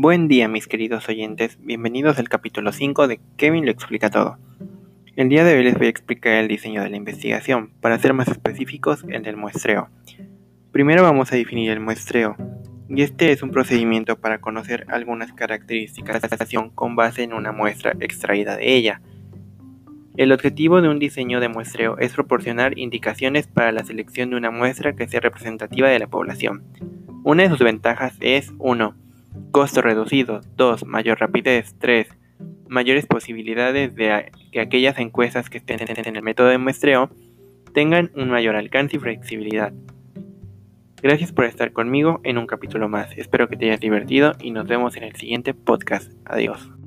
Buen día mis queridos oyentes, bienvenidos al capítulo 5 de Kevin lo explica todo. El día de hoy les voy a explicar el diseño de la investigación, para ser más específicos el del muestreo. Primero vamos a definir el muestreo, y este es un procedimiento para conocer algunas características de la estación con base en una muestra extraída de ella. El objetivo de un diseño de muestreo es proporcionar indicaciones para la selección de una muestra que sea representativa de la población. Una de sus ventajas es 1 Costo reducido. 2. Mayor rapidez. 3. Mayores posibilidades de que aquellas encuestas que estén en el método de muestreo tengan un mayor alcance y flexibilidad. Gracias por estar conmigo en un capítulo más. Espero que te hayas divertido y nos vemos en el siguiente podcast. Adiós.